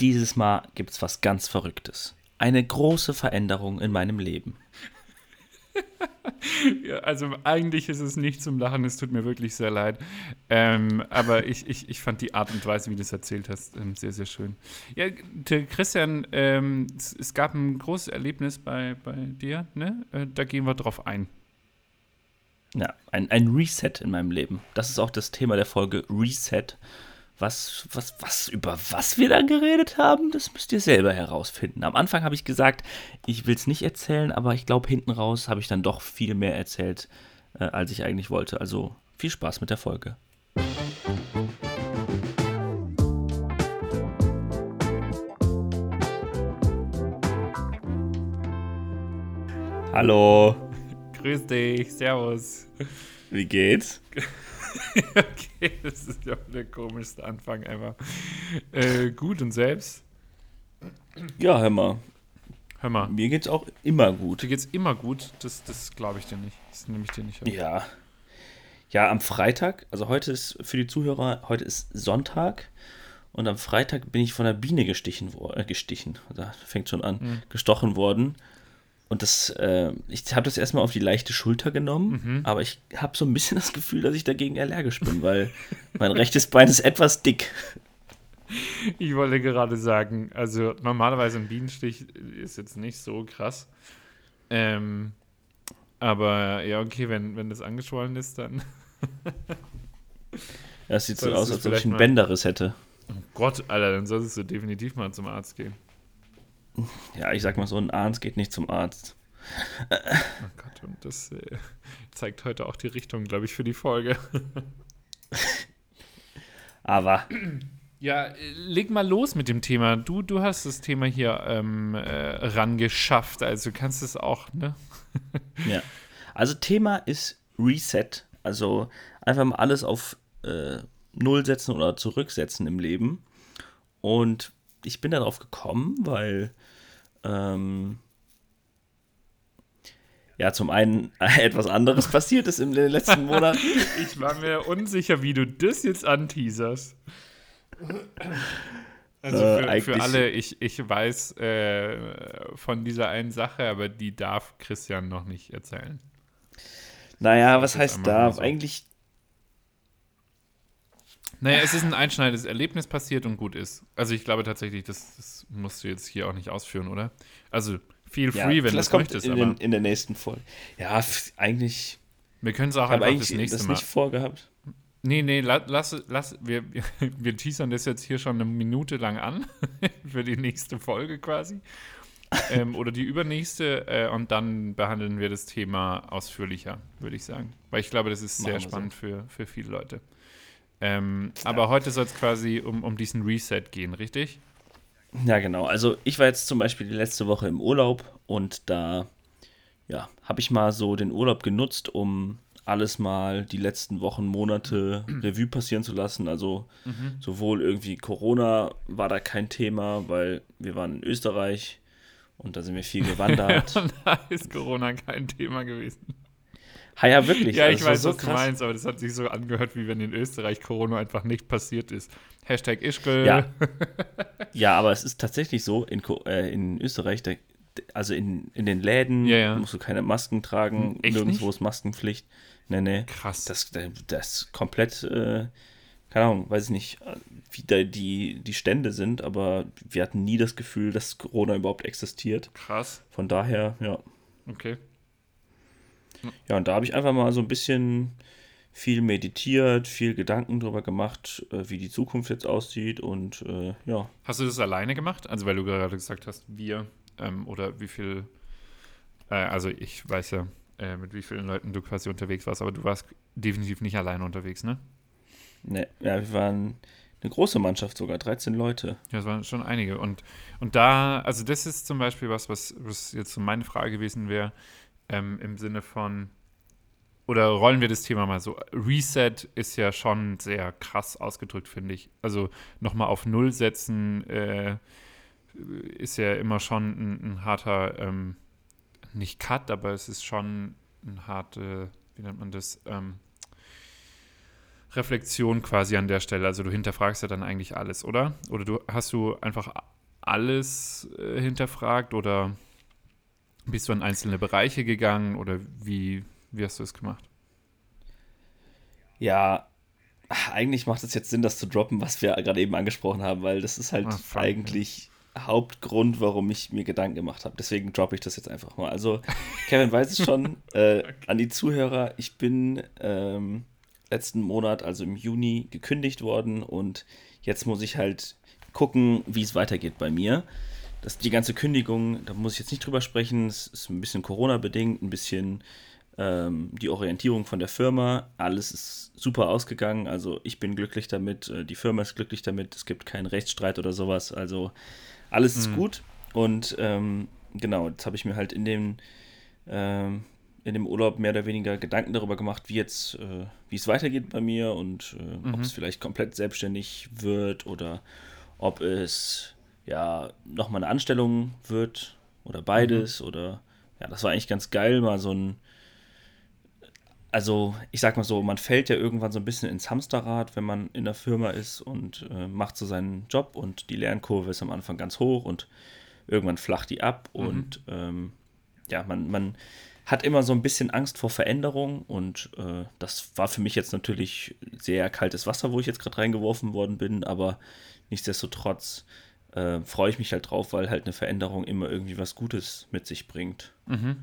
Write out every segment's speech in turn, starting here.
dieses Mal gibt es was ganz Verrücktes. Eine große Veränderung in meinem Leben. ja, also eigentlich ist es nicht zum Lachen, es tut mir wirklich sehr leid. Ähm, aber ich, ich, ich fand die Art und Weise, wie du es erzählt hast, ähm, sehr, sehr schön. Ja, Christian, ähm, es, es, gab ein großes Erlebnis bei, bei dir, ne? Äh, da gehen wir drauf ein. Ja, ein, ein Reset in meinem Leben. Das ist auch das Thema der Folge Reset. Was, was, was, über was wir da geredet haben, das müsst ihr selber herausfinden. Am Anfang habe ich gesagt, ich will es nicht erzählen, aber ich glaube, hinten raus habe ich dann doch viel mehr erzählt, äh, als ich eigentlich wollte. Also viel Spaß mit der Folge. Hallo. Grüß dich, Servus. Wie geht's? okay, das ist ja der komischste Anfang einfach. Äh, gut und selbst? Ja, hör mal. Hör mal. Mir geht's auch immer gut. Dir geht's immer gut? Das, das glaube ich dir nicht. Das nehme ich dir nicht an. Ja. Ja, am Freitag, also heute ist für die Zuhörer, heute ist Sonntag und am Freitag bin ich von der Biene gestichen worden, äh, gestichen, da fängt schon an, mhm. gestochen worden. Und das, äh, ich habe das erstmal auf die leichte Schulter genommen, mhm. aber ich habe so ein bisschen das Gefühl, dass ich dagegen allergisch bin, weil mein rechtes Bein ist etwas dick. Ich wollte gerade sagen, also normalerweise ein Bienenstich ist jetzt nicht so krass. Ähm, aber ja, okay, wenn, wenn das angeschwollen ist, dann. ja, es sieht so aus, als ob ich einen Bänderriss hätte. Oh Gott, Alter, dann solltest du definitiv mal zum Arzt gehen. Ja, ich sag mal so, ein Arzt geht nicht zum Arzt. Oh Gott, und das äh, zeigt heute auch die Richtung, glaube ich, für die Folge. Aber. Ja, leg mal los mit dem Thema. Du, du hast das Thema hier ähm, äh, rangeschafft, also du kannst es auch, ne? ja. Also Thema ist Reset. Also einfach mal alles auf äh, Null setzen oder zurücksetzen im Leben. Und ich bin darauf gekommen, weil ähm, ja, zum einen etwas anderes passiert ist den letzten Monaten. ich war mir unsicher, wie du das jetzt anteaserst. Also für, äh, für alle, ich, ich weiß äh, von dieser einen Sache, aber die darf Christian noch nicht erzählen. Naja, was heißt darf? So. Eigentlich naja, es ist ein einschneidendes Erlebnis passiert und gut ist. Also ich glaube tatsächlich, das, das musst du jetzt hier auch nicht ausführen, oder? Also feel free, ja, wenn du es möchtest. In, den, in der nächsten Folge. Ja, eigentlich. Wir können es auch einfach das nächste das Mal. nicht vorgehabt. Nee, nee, lass, lass, wir, wir teasern das jetzt hier schon eine Minute lang an für die nächste Folge quasi. ähm, oder die übernächste äh, und dann behandeln wir das Thema ausführlicher, würde ich sagen. Weil ich glaube, das ist sehr spannend so. für, für viele Leute. Ähm, ja. Aber heute soll es quasi um, um diesen Reset gehen, richtig? Ja, genau. Also ich war jetzt zum Beispiel die letzte Woche im Urlaub und da ja, habe ich mal so den Urlaub genutzt, um alles mal die letzten Wochen, Monate Revue passieren zu lassen. Also mhm. sowohl irgendwie Corona war da kein Thema, weil wir waren in Österreich und da sind wir viel gewandert. da ist Corona kein Thema gewesen. Ha, ja, wirklich. Ja, ich weiß, so was krass. du meinst, aber das hat sich so angehört, wie wenn in Österreich Corona einfach nicht passiert ist. Hashtag Ischgl. Ja. ja, aber es ist tatsächlich so, in, äh, in Österreich, da, also in, in den Läden ja, ja. musst du keine Masken tragen, hm, Echt nirgendwo nicht? ist Maskenpflicht. Nee, nee. Krass. Das, das ist komplett, äh, keine Ahnung, weiß ich nicht, wie da die, die Stände sind, aber wir hatten nie das Gefühl, dass Corona überhaupt existiert. Krass. Von daher, ja. Okay. Ja, und da habe ich einfach mal so ein bisschen viel meditiert, viel Gedanken darüber gemacht, äh, wie die Zukunft jetzt aussieht und äh, ja. Hast du das alleine gemacht? Also weil du gerade gesagt hast, wir ähm, oder wie viel, äh, also ich weiß ja, äh, mit wie vielen Leuten du quasi unterwegs warst, aber du warst definitiv nicht alleine unterwegs, ne? Ne, ja, wir waren eine große Mannschaft sogar, 13 Leute. Ja, es waren schon einige. Und, und da, also das ist zum Beispiel was, was, was jetzt so meine Frage gewesen wäre, ähm, im Sinne von, oder rollen wir das Thema mal so? Reset ist ja schon sehr krass ausgedrückt, finde ich. Also nochmal auf Null setzen äh, ist ja immer schon ein, ein harter, ähm, nicht Cut, aber es ist schon ein harter, wie nennt man das? Ähm, Reflexion quasi an der Stelle. Also du hinterfragst ja dann eigentlich alles, oder? Oder du hast du einfach alles äh, hinterfragt oder bist du in einzelne Bereiche gegangen oder wie, wie hast du es gemacht? Ja, eigentlich macht es jetzt Sinn, das zu droppen, was wir gerade eben angesprochen haben, weil das ist halt ah, eigentlich Hauptgrund, warum ich mir Gedanken gemacht habe. Deswegen droppe ich das jetzt einfach mal. Also, Kevin weiß es schon, äh, an die Zuhörer, ich bin ähm, letzten Monat, also im Juni, gekündigt worden und jetzt muss ich halt gucken, wie es weitergeht bei mir. Das, die ganze Kündigung, da muss ich jetzt nicht drüber sprechen, es ist ein bisschen Corona-bedingt, ein bisschen ähm, die Orientierung von der Firma. Alles ist super ausgegangen, also ich bin glücklich damit, äh, die Firma ist glücklich damit, es gibt keinen Rechtsstreit oder sowas, also alles ist mhm. gut. Und ähm, genau, jetzt habe ich mir halt in dem, ähm, in dem Urlaub mehr oder weniger Gedanken darüber gemacht, wie jetzt, äh, wie es weitergeht bei mir und äh, mhm. ob es vielleicht komplett selbstständig wird oder ob es ja nochmal eine Anstellung wird oder beides mhm. oder ja, das war eigentlich ganz geil, mal so ein also ich sag mal so, man fällt ja irgendwann so ein bisschen ins Hamsterrad, wenn man in der Firma ist und äh, macht so seinen Job und die Lernkurve ist am Anfang ganz hoch und irgendwann flacht die ab mhm. und ähm, ja, man, man hat immer so ein bisschen Angst vor Veränderung und äh, das war für mich jetzt natürlich sehr kaltes Wasser, wo ich jetzt gerade reingeworfen worden bin, aber nichtsdestotrotz äh, freue ich mich halt drauf, weil halt eine Veränderung immer irgendwie was Gutes mit sich bringt. Mhm.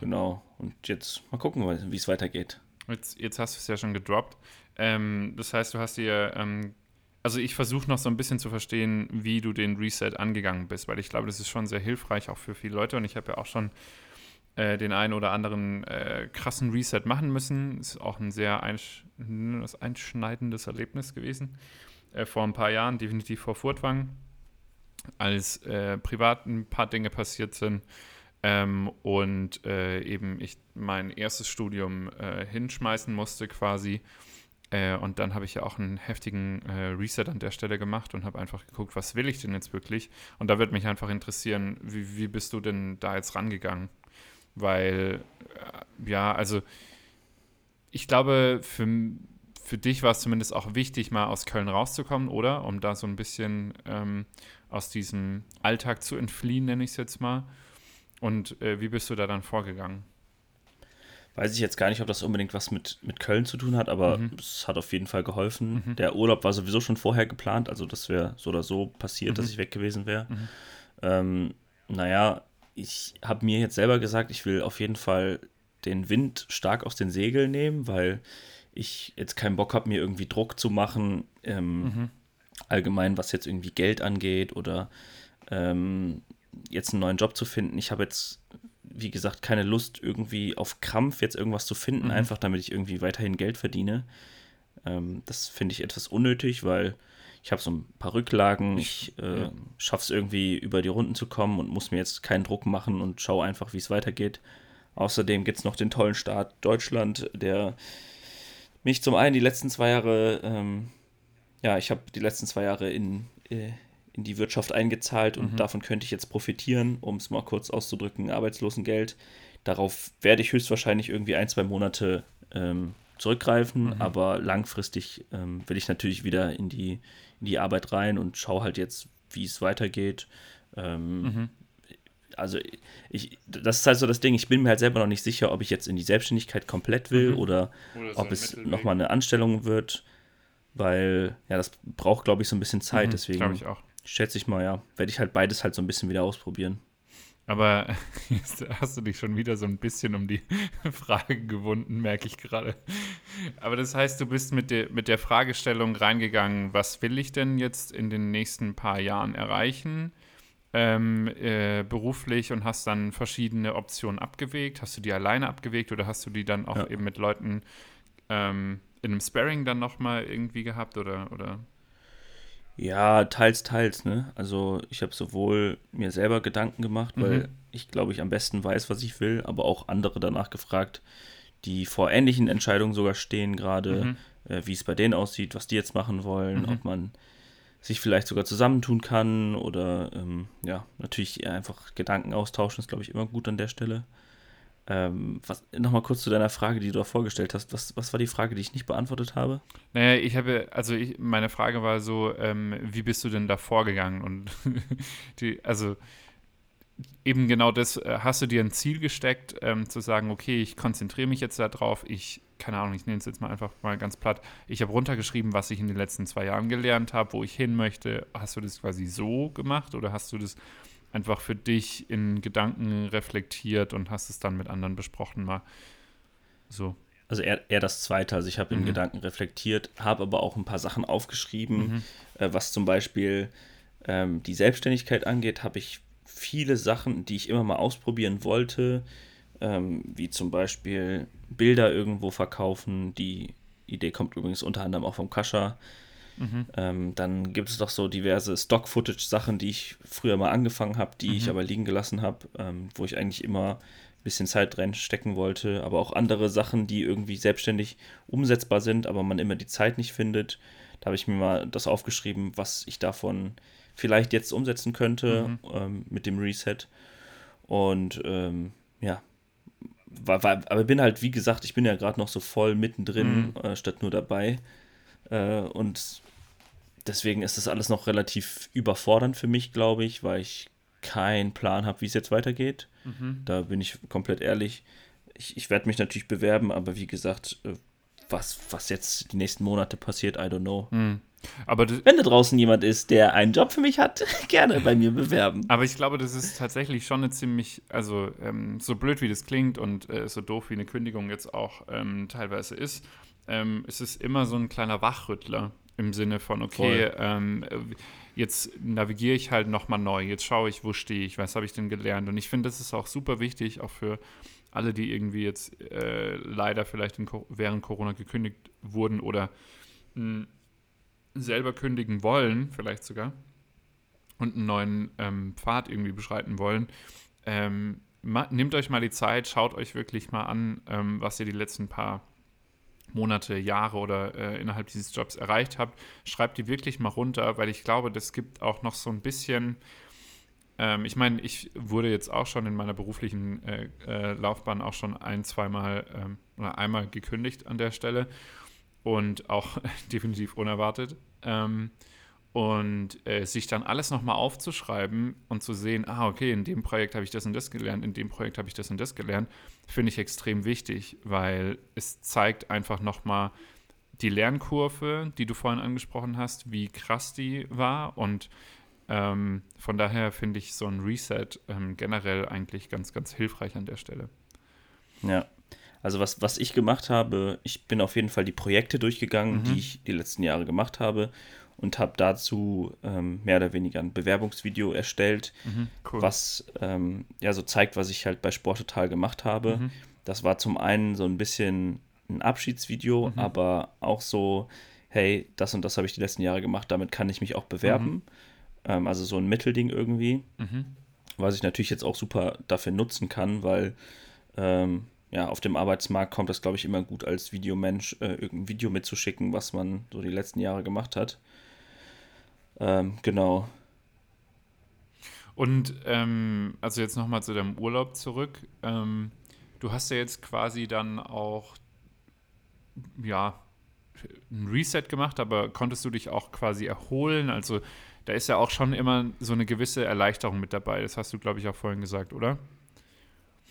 Genau. Und jetzt mal gucken, wie es weitergeht. Jetzt, jetzt hast du es ja schon gedroppt. Ähm, das heißt, du hast dir, ähm, also ich versuche noch so ein bisschen zu verstehen, wie du den Reset angegangen bist, weil ich glaube, das ist schon sehr hilfreich auch für viele Leute und ich habe ja auch schon äh, den einen oder anderen äh, krassen Reset machen müssen. Ist auch ein sehr einsch einschneidendes Erlebnis gewesen. Äh, vor ein paar Jahren, definitiv vor Furtwang, als äh, privat ein paar Dinge passiert sind ähm, und äh, eben ich mein erstes Studium äh, hinschmeißen musste quasi. Äh, und dann habe ich ja auch einen heftigen äh, Reset an der Stelle gemacht und habe einfach geguckt, was will ich denn jetzt wirklich? Und da würde mich einfach interessieren, wie, wie bist du denn da jetzt rangegangen? Weil, ja, also ich glaube, für, für dich war es zumindest auch wichtig, mal aus Köln rauszukommen, oder? Um da so ein bisschen ähm, aus diesem Alltag zu entfliehen, nenne ich es jetzt mal. Und äh, wie bist du da dann vorgegangen? Weiß ich jetzt gar nicht, ob das unbedingt was mit, mit Köln zu tun hat, aber mhm. es hat auf jeden Fall geholfen. Mhm. Der Urlaub war sowieso schon vorher geplant, also das wäre so oder so passiert, mhm. dass ich weg gewesen wäre. Mhm. Ähm, naja, ich habe mir jetzt selber gesagt, ich will auf jeden Fall den Wind stark aus den Segeln nehmen, weil ich jetzt keinen Bock habe, mir irgendwie Druck zu machen, ähm, mhm. allgemein was jetzt irgendwie Geld angeht oder ähm, jetzt einen neuen Job zu finden. Ich habe jetzt, wie gesagt, keine Lust, irgendwie auf Krampf jetzt irgendwas zu finden, mhm. einfach damit ich irgendwie weiterhin Geld verdiene. Ähm, das finde ich etwas unnötig, weil ich habe so ein paar Rücklagen, ich äh, ja. schaffe es irgendwie über die Runden zu kommen und muss mir jetzt keinen Druck machen und schaue einfach, wie es weitergeht. Außerdem gibt es noch den tollen Staat Deutschland, der mich zum einen die letzten zwei Jahre, ähm, ja, ich habe die letzten zwei Jahre in, äh, in die Wirtschaft eingezahlt und mhm. davon könnte ich jetzt profitieren, um es mal kurz auszudrücken, Arbeitslosengeld. Darauf werde ich höchstwahrscheinlich irgendwie ein, zwei Monate ähm, zurückgreifen, mhm. aber langfristig ähm, will ich natürlich wieder in die, in die Arbeit rein und schaue halt jetzt, wie es weitergeht. Ähm, mhm. Also ich, das ist halt so das Ding, ich bin mir halt selber noch nicht sicher, ob ich jetzt in die Selbstständigkeit komplett will mhm. oder, oder so ob es nochmal eine Anstellung wird, weil ja, das braucht, glaube ich, so ein bisschen Zeit, mhm, deswegen. Glaube ich auch schätze ich mal, ja. Werde ich halt beides halt so ein bisschen wieder ausprobieren. Aber jetzt hast du dich schon wieder so ein bisschen um die Frage gewunden, merke ich gerade. Aber das heißt, du bist mit der, mit der Fragestellung reingegangen, was will ich denn jetzt in den nächsten paar Jahren erreichen? Ähm, äh, beruflich und hast dann verschiedene Optionen abgewegt. Hast du die alleine abgewegt oder hast du die dann auch ja. eben mit Leuten ähm, in einem Sparring dann nochmal irgendwie gehabt oder, oder? Ja, teils, teils, ne? Also ich habe sowohl mir selber Gedanken gemacht, weil mhm. ich glaube, ich am besten weiß, was ich will, aber auch andere danach gefragt, die vor ähnlichen Entscheidungen sogar stehen gerade, mhm. äh, wie es bei denen aussieht, was die jetzt machen wollen, mhm. ob man sich vielleicht sogar zusammentun kann oder ähm, ja, natürlich einfach Gedanken austauschen, ist glaube ich immer gut an der Stelle. Ähm, Nochmal kurz zu deiner Frage, die du da vorgestellt hast. Was, was war die Frage, die ich nicht beantwortet habe? Naja, ich habe, also ich, meine Frage war so, ähm, wie bist du denn da vorgegangen? Und die, also eben genau das, äh, hast du dir ein Ziel gesteckt, ähm, zu sagen, okay, ich konzentriere mich jetzt darauf, ich, keine Ahnung, ich nehme es jetzt mal einfach mal ganz platt, ich habe runtergeschrieben, was ich in den letzten zwei Jahren gelernt habe, wo ich hin möchte. Hast du das quasi so gemacht oder hast du das einfach für dich in Gedanken reflektiert und hast es dann mit anderen besprochen mal so? Also eher, eher das Zweite. Also ich habe mhm. in Gedanken reflektiert, habe aber auch ein paar Sachen aufgeschrieben, mhm. äh, was zum Beispiel ähm, die Selbstständigkeit angeht, habe ich viele Sachen, die ich immer mal ausprobieren wollte, ähm, wie zum Beispiel Bilder irgendwo verkaufen. Die Idee kommt übrigens unter anderem auch vom Kascha. Mhm. Ähm, dann gibt es doch so diverse Stock-Footage-Sachen, die ich früher mal angefangen habe, die mhm. ich aber liegen gelassen habe, ähm, wo ich eigentlich immer ein bisschen Zeit drin stecken wollte. Aber auch andere Sachen, die irgendwie selbstständig umsetzbar sind, aber man immer die Zeit nicht findet. Da habe ich mir mal das aufgeschrieben, was ich davon vielleicht jetzt umsetzen könnte mhm. ähm, mit dem Reset. Und ähm, ja, war, war, aber bin halt, wie gesagt, ich bin ja gerade noch so voll mittendrin, mhm. äh, statt nur dabei. Äh, und deswegen ist das alles noch relativ überfordernd für mich, glaube ich, weil ich keinen Plan habe, wie es jetzt weitergeht. Mhm. Da bin ich komplett ehrlich. Ich, ich werde mich natürlich bewerben, aber wie gesagt, äh, was, was jetzt die nächsten Monate passiert, I don't know. Mhm. Aber Wenn da draußen jemand ist, der einen Job für mich hat, gerne bei mir bewerben. Aber ich glaube, das ist tatsächlich schon eine ziemlich, also ähm, so blöd wie das klingt und äh, so doof wie eine Kündigung jetzt auch ähm, teilweise ist, ähm, es ist immer so ein kleiner Wachrüttler im Sinne von, okay, ähm, jetzt navigiere ich halt nochmal neu, jetzt schaue ich, wo stehe ich, was habe ich denn gelernt. Und ich finde, das ist auch super wichtig, auch für alle, die irgendwie jetzt äh, leider vielleicht in, während Corona gekündigt wurden oder mh, hm, selber kündigen wollen, vielleicht sogar, und einen neuen ähm, Pfad irgendwie beschreiten wollen, ähm, nehmt euch mal die Zeit, schaut euch wirklich mal an, ähm, was ihr die letzten paar Monate, Jahre oder äh, innerhalb dieses Jobs erreicht habt. Schreibt die wirklich mal runter, weil ich glaube, das gibt auch noch so ein bisschen. Ähm, ich meine, ich wurde jetzt auch schon in meiner beruflichen äh, äh, Laufbahn auch schon ein, zweimal ähm, oder einmal gekündigt an der Stelle und auch definitiv unerwartet. Ähm, und äh, sich dann alles nochmal aufzuschreiben und zu sehen, ah, okay, in dem Projekt habe ich das und das gelernt, in dem Projekt habe ich das und das gelernt, finde ich extrem wichtig, weil es zeigt einfach nochmal die Lernkurve, die du vorhin angesprochen hast, wie krass die war. Und ähm, von daher finde ich so ein Reset ähm, generell eigentlich ganz, ganz hilfreich an der Stelle. Ja, also was, was ich gemacht habe, ich bin auf jeden Fall die Projekte durchgegangen, mhm. die ich die letzten Jahre gemacht habe und habe dazu ähm, mehr oder weniger ein Bewerbungsvideo erstellt, mhm, cool. was ähm, ja so zeigt, was ich halt bei Sporttotal gemacht habe. Mhm. Das war zum einen so ein bisschen ein Abschiedsvideo, mhm. aber auch so, hey, das und das habe ich die letzten Jahre gemacht, damit kann ich mich auch bewerben. Mhm. Ähm, also so ein Mittelding irgendwie, mhm. was ich natürlich jetzt auch super dafür nutzen kann, weil ähm, ja, auf dem Arbeitsmarkt kommt das, glaube ich, immer gut als Videomensch, äh, irgendein Video mitzuschicken, was man so die letzten Jahre gemacht hat. Ähm, genau. Und ähm, also jetzt nochmal zu deinem Urlaub zurück. Ähm, du hast ja jetzt quasi dann auch, ja, ein Reset gemacht, aber konntest du dich auch quasi erholen? Also da ist ja auch schon immer so eine gewisse Erleichterung mit dabei. Das hast du, glaube ich, auch vorhin gesagt, oder?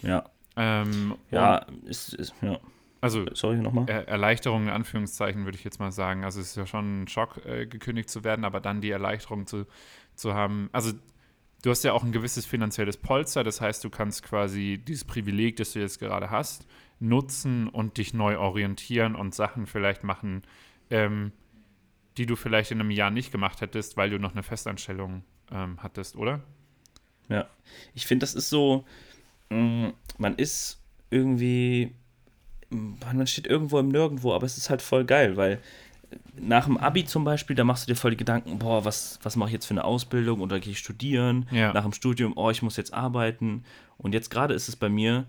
Ja, ähm, ja, ist, ist, ja. Also, sorry nochmal. Er Erleichterung in Anführungszeichen würde ich jetzt mal sagen. Also, es ist ja schon ein Schock, äh, gekündigt zu werden, aber dann die Erleichterung zu, zu haben. Also, du hast ja auch ein gewisses finanzielles Polster. Das heißt, du kannst quasi dieses Privileg, das du jetzt gerade hast, nutzen und dich neu orientieren und Sachen vielleicht machen, ähm, die du vielleicht in einem Jahr nicht gemacht hättest, weil du noch eine Festanstellung ähm, hattest, oder? Ja, ich finde, das ist so man ist irgendwie, man steht irgendwo im Nirgendwo, aber es ist halt voll geil, weil nach dem Abi zum Beispiel, da machst du dir voll die Gedanken, boah, was, was mache ich jetzt für eine Ausbildung oder gehe ich studieren? Ja. Nach dem Studium, oh, ich muss jetzt arbeiten. Und jetzt gerade ist es bei mir,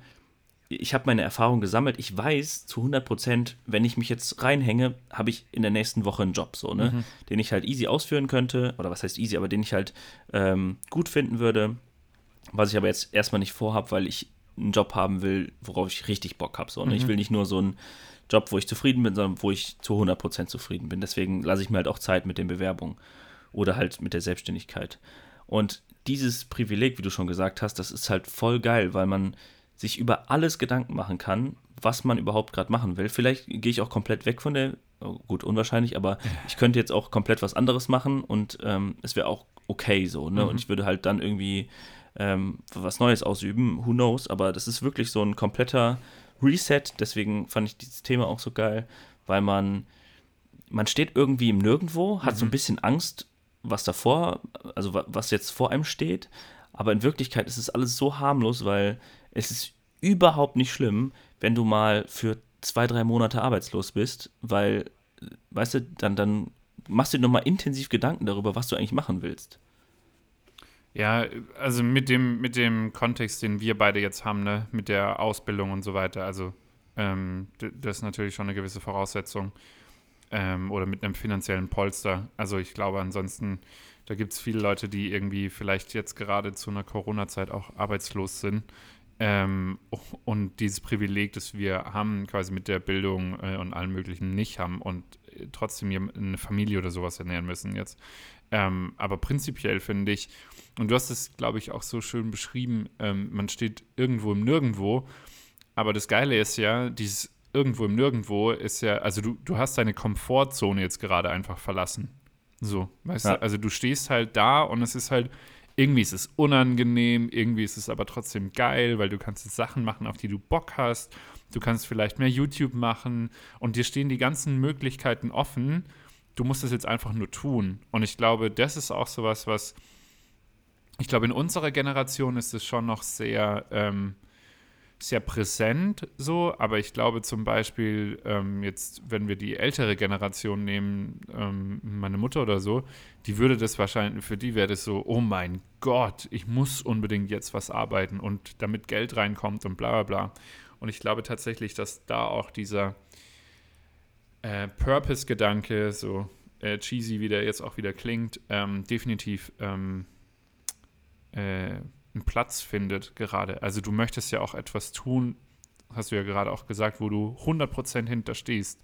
ich habe meine Erfahrung gesammelt. Ich weiß zu 100 Prozent, wenn ich mich jetzt reinhänge, habe ich in der nächsten Woche einen Job, so, ne? Mhm. Den ich halt easy ausführen könnte. Oder was heißt easy, aber den ich halt ähm, gut finden würde. Was ich aber jetzt erstmal nicht vorhabe, weil ich einen Job haben will, worauf ich richtig Bock habe. So. Und mhm. ich will nicht nur so einen Job, wo ich zufrieden bin, sondern wo ich zu 100% zufrieden bin. Deswegen lasse ich mir halt auch Zeit mit den Bewerbungen oder halt mit der Selbstständigkeit. Und dieses Privileg, wie du schon gesagt hast, das ist halt voll geil, weil man sich über alles Gedanken machen kann, was man überhaupt gerade machen will. Vielleicht gehe ich auch komplett weg von der, oh, gut, unwahrscheinlich, aber ich könnte jetzt auch komplett was anderes machen und ähm, es wäre auch okay so, ne? Mhm. Und ich würde halt dann irgendwie ähm, was Neues ausüben, who knows, aber das ist wirklich so ein kompletter Reset, deswegen fand ich dieses Thema auch so geil, weil man, man steht irgendwie im Nirgendwo, hat mhm. so ein mhm. bisschen Angst, was davor, also was jetzt vor einem steht, aber in Wirklichkeit ist es alles so harmlos, weil es ist überhaupt nicht schlimm, wenn du mal für zwei, drei Monate arbeitslos bist, weil, weißt du, dann, dann machst du dir nochmal intensiv Gedanken darüber, was du eigentlich machen willst. Ja, also mit dem, mit dem Kontext, den wir beide jetzt haben, ne, mit der Ausbildung und so weiter, also ähm, das ist natürlich schon eine gewisse Voraussetzung. Ähm, oder mit einem finanziellen Polster. Also ich glaube ansonsten, da gibt es viele Leute, die irgendwie vielleicht jetzt gerade zu einer Corona-Zeit auch arbeitslos sind ähm, und dieses Privileg, das wir haben, quasi mit der Bildung äh, und allem Möglichen nicht haben und äh, trotzdem eine Familie oder sowas ernähren müssen jetzt. Ähm, aber prinzipiell finde ich, und du hast es, glaube ich, auch so schön beschrieben, ähm, man steht irgendwo im Nirgendwo. Aber das Geile ist ja, dieses irgendwo im Nirgendwo ist ja, also du, du hast deine Komfortzone jetzt gerade einfach verlassen. So, weißt ja. du, also du stehst halt da und es ist halt, irgendwie ist es unangenehm, irgendwie ist es aber trotzdem geil, weil du kannst jetzt Sachen machen, auf die du Bock hast. Du kannst vielleicht mehr YouTube machen und dir stehen die ganzen Möglichkeiten offen. Du musst es jetzt einfach nur tun. Und ich glaube, das ist auch sowas, was ich glaube, in unserer Generation ist es schon noch sehr, ähm, sehr präsent so, aber ich glaube zum Beispiel ähm, jetzt, wenn wir die ältere Generation nehmen, ähm, meine Mutter oder so, die würde das wahrscheinlich, für die wäre das so, oh mein Gott, ich muss unbedingt jetzt was arbeiten und damit Geld reinkommt und bla bla bla. Und ich glaube tatsächlich, dass da auch dieser äh, Purpose-Gedanke, so äh, cheesy, wie der jetzt auch wieder klingt, ähm, definitiv ähm, äh, einen Platz findet gerade. Also du möchtest ja auch etwas tun, hast du ja gerade auch gesagt, wo du 100% hinterstehst.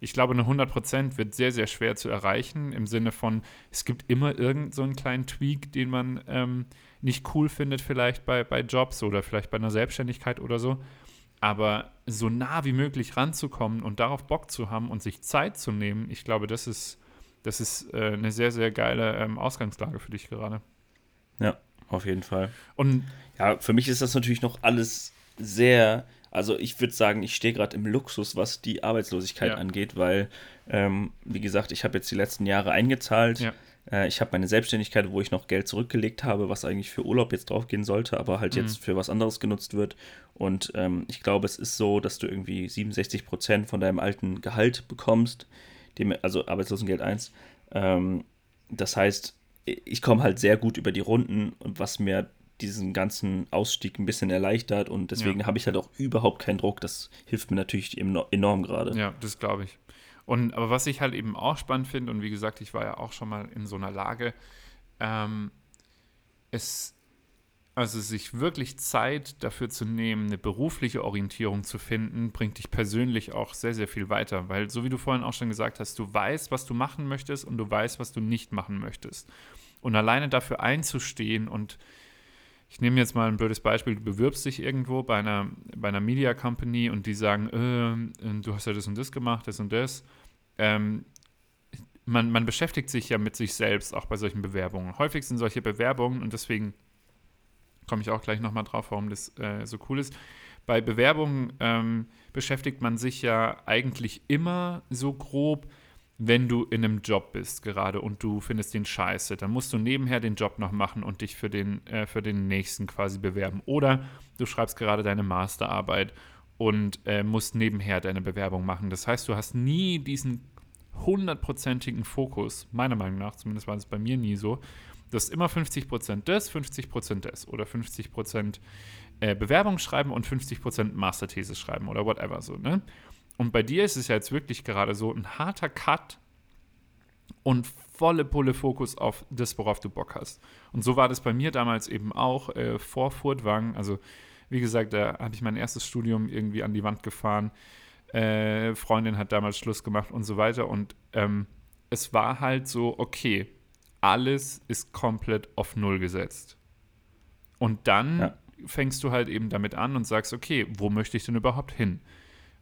Ich glaube, eine 100% wird sehr, sehr schwer zu erreichen, im Sinne von, es gibt immer irgend so einen kleinen Tweak, den man ähm, nicht cool findet, vielleicht bei, bei Jobs oder vielleicht bei einer Selbstständigkeit oder so. Aber so nah wie möglich ranzukommen und darauf Bock zu haben und sich Zeit zu nehmen, ich glaube, das ist, das ist äh, eine sehr, sehr geile ähm, Ausgangslage für dich gerade. Ja, auf jeden Fall. Und ja, für mich ist das natürlich noch alles sehr, also ich würde sagen, ich stehe gerade im Luxus, was die Arbeitslosigkeit ja. angeht, weil, ähm, wie gesagt, ich habe jetzt die letzten Jahre eingezahlt. Ja. Äh, ich habe meine Selbstständigkeit, wo ich noch Geld zurückgelegt habe, was eigentlich für Urlaub jetzt draufgehen sollte, aber halt mhm. jetzt für was anderes genutzt wird. Und ähm, ich glaube, es ist so, dass du irgendwie 67 Prozent von deinem alten Gehalt bekommst, dem, also Arbeitslosengeld 1. Ähm, das heißt, ich komme halt sehr gut über die Runden und was mir diesen ganzen Ausstieg ein bisschen erleichtert und deswegen ja. habe ich halt auch überhaupt keinen Druck. Das hilft mir natürlich enorm gerade. Ja, das glaube ich. Und aber was ich halt eben auch spannend finde, und wie gesagt, ich war ja auch schon mal in so einer Lage, ähm, es, also sich wirklich Zeit dafür zu nehmen, eine berufliche Orientierung zu finden, bringt dich persönlich auch sehr, sehr viel weiter. Weil, so wie du vorhin auch schon gesagt hast, du weißt, was du machen möchtest und du weißt, was du nicht machen möchtest. Und alleine dafür einzustehen und ich nehme jetzt mal ein blödes Beispiel, du bewirbst dich irgendwo bei einer, bei einer Media Company und die sagen, äh, du hast ja das und das gemacht, das und das. Ähm, man, man beschäftigt sich ja mit sich selbst, auch bei solchen Bewerbungen. Häufig sind solche Bewerbungen, und deswegen komme ich auch gleich nochmal drauf, warum das äh, so cool ist. Bei Bewerbungen ähm, beschäftigt man sich ja eigentlich immer so grob wenn du in einem Job bist gerade und du findest den scheiße, dann musst du nebenher den Job noch machen und dich für den, äh, für den nächsten quasi bewerben. Oder du schreibst gerade deine Masterarbeit und äh, musst nebenher deine Bewerbung machen. Das heißt, du hast nie diesen hundertprozentigen Fokus, meiner Meinung nach, zumindest war es bei mir nie so, du hast immer 50% des, 50% des oder 50% äh, Bewerbung schreiben und 50% Masterthese schreiben oder whatever so, ne? Und bei dir ist es ja jetzt wirklich gerade so ein harter Cut und volle Pulle Fokus auf das, worauf du Bock hast. Und so war das bei mir damals eben auch äh, vor Furtwang. Also wie gesagt, da habe ich mein erstes Studium irgendwie an die Wand gefahren. Äh, Freundin hat damals Schluss gemacht und so weiter. Und ähm, es war halt so, okay, alles ist komplett auf Null gesetzt. Und dann ja. fängst du halt eben damit an und sagst, okay, wo möchte ich denn überhaupt hin?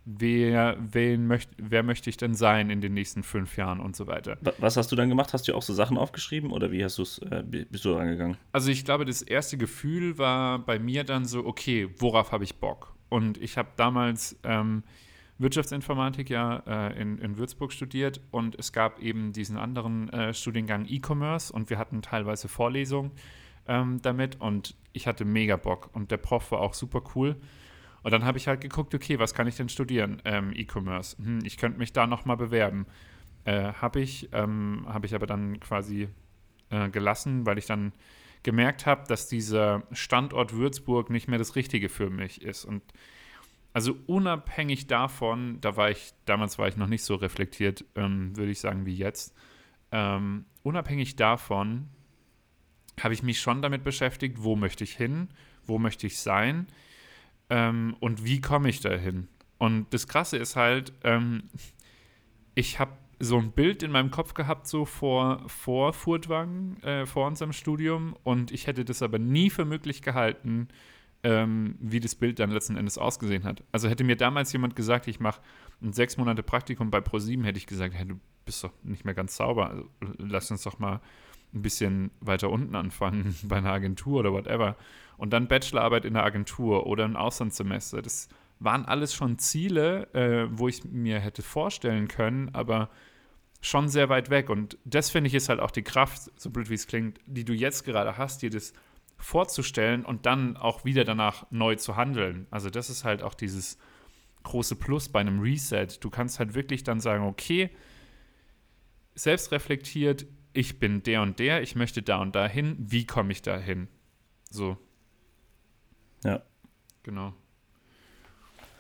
Wer, wen möcht, wer möchte ich denn sein in den nächsten fünf Jahren und so weiter. Was hast du dann gemacht? Hast du auch so Sachen aufgeschrieben oder wie hast du's, äh, bist du rangegangen? Also ich glaube, das erste Gefühl war bei mir dann so, okay, worauf habe ich Bock? Und ich habe damals ähm, Wirtschaftsinformatik ja äh, in, in Würzburg studiert und es gab eben diesen anderen äh, Studiengang E-Commerce und wir hatten teilweise Vorlesungen ähm, damit und ich hatte mega Bock und der Prof war auch super cool. Und dann habe ich halt geguckt, okay, was kann ich denn studieren? Ähm, E-Commerce. Hm, ich könnte mich da nochmal bewerben. Äh, habe ich, ähm, habe ich aber dann quasi äh, gelassen, weil ich dann gemerkt habe, dass dieser Standort Würzburg nicht mehr das Richtige für mich ist. Und also unabhängig davon, da war ich, damals war ich noch nicht so reflektiert, ähm, würde ich sagen, wie jetzt. Ähm, unabhängig davon habe ich mich schon damit beschäftigt, wo möchte ich hin, wo möchte ich sein ähm, und wie komme ich dahin. Und das Krasse ist halt, ähm, ich habe so ein Bild in meinem Kopf gehabt, so vor, vor Furtwangen, äh, vor unserem Studium, und ich hätte das aber nie für möglich gehalten, ähm, wie das Bild dann letzten Endes ausgesehen hat. Also hätte mir damals jemand gesagt, ich mache ein sechs Monate Praktikum bei ProSieben, hätte ich gesagt, hey, du bist doch nicht mehr ganz sauber. Also, lass uns doch mal ein bisschen weiter unten anfangen bei einer Agentur oder whatever. Und dann Bachelorarbeit in der Agentur oder ein Auslandssemester. Das waren alles schon Ziele, äh, wo ich mir hätte vorstellen können, aber schon sehr weit weg. Und das finde ich ist halt auch die Kraft, so blöd wie es klingt, die du jetzt gerade hast, dir das vorzustellen und dann auch wieder danach neu zu handeln. Also das ist halt auch dieses große Plus bei einem Reset. Du kannst halt wirklich dann sagen, okay, selbst reflektiert, ich bin der und der, ich möchte da und da hin, wie komme ich da hin? So. Ja. Genau.